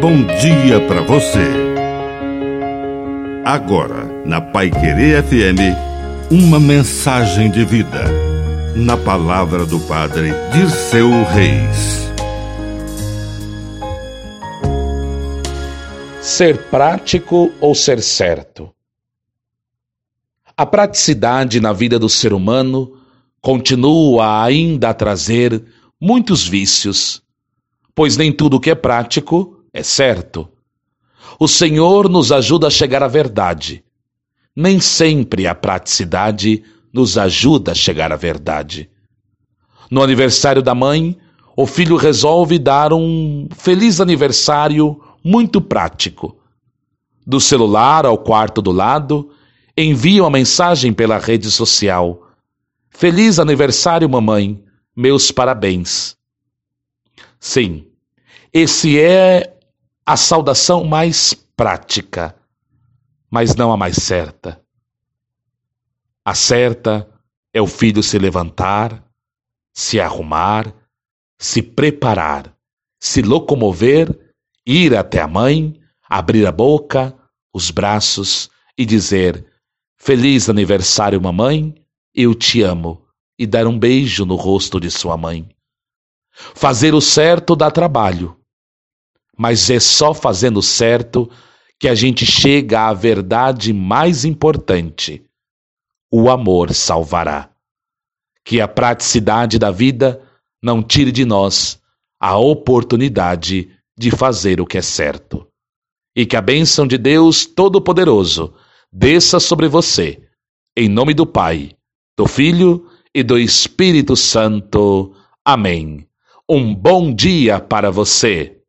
bom dia para você. Agora, na Pai Querer FM, uma mensagem de vida. Na palavra do Padre Dirceu Reis. Ser prático ou ser certo? A praticidade na vida do ser humano continua ainda a trazer muitos vícios pois nem tudo que é prático é certo. O Senhor nos ajuda a chegar à verdade. Nem sempre a praticidade nos ajuda a chegar à verdade. No aniversário da mãe, o filho resolve dar um feliz aniversário muito prático. Do celular ao quarto do lado, envia uma mensagem pela rede social. Feliz aniversário, mamãe. Meus parabéns. Sim, esse é a saudação mais prática, mas não a mais certa. A certa é o filho se levantar, se arrumar, se preparar, se locomover, ir até a mãe, abrir a boca, os braços e dizer: Feliz aniversário, mamãe, eu te amo, e dar um beijo no rosto de sua mãe. Fazer o certo dá trabalho, mas é só fazendo certo que a gente chega à verdade mais importante: o amor salvará. Que a praticidade da vida não tire de nós a oportunidade de fazer o que é certo. E que a bênção de Deus Todo-Poderoso desça sobre você, em nome do Pai, do Filho e do Espírito Santo. Amém. Um bom dia para você.